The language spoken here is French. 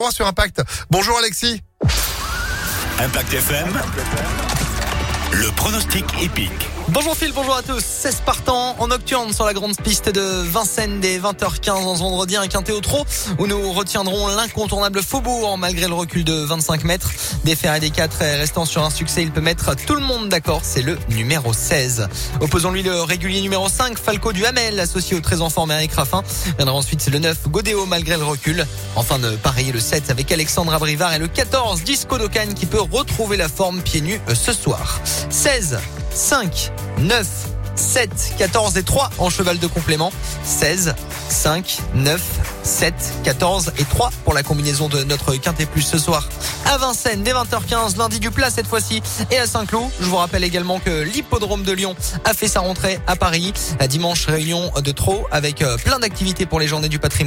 Va sur Impact. Bonjour Alexis. Impact FM. Le pronostic épique. Bonjour Phil, bonjour à tous. 16 partants en nocturne sur la grande piste de Vincennes dès 20h15 en ce vendredi, un quintet au trot où nous retiendrons l'incontournable Faubourg malgré le recul de 25 mètres. Des et des 4 restant sur un succès, il peut mettre tout le monde d'accord. C'est le numéro 16. Opposons-lui le régulier numéro 5, Falco du Hamel, associé au très en forme Eric Raffin. Viendra ensuite le 9, Godéo malgré le recul. Enfin de pareiller le 7 avec Alexandre Abrivard et le 14, Disco Docan qui peut retrouver la forme pieds nus euh, ce soir. 16, 5, 9, 7, 14 et 3 en cheval de complément. 16, 5, 9, 7, 14 et 3 pour la combinaison de notre quintet plus ce soir à Vincennes dès 20h15, lundi du plat cette fois-ci et à Saint-Cloud. Je vous rappelle également que l'hippodrome de Lyon a fait sa rentrée à Paris. Dimanche réunion de trop avec euh, plein d'activités pour les journées du patrimoine.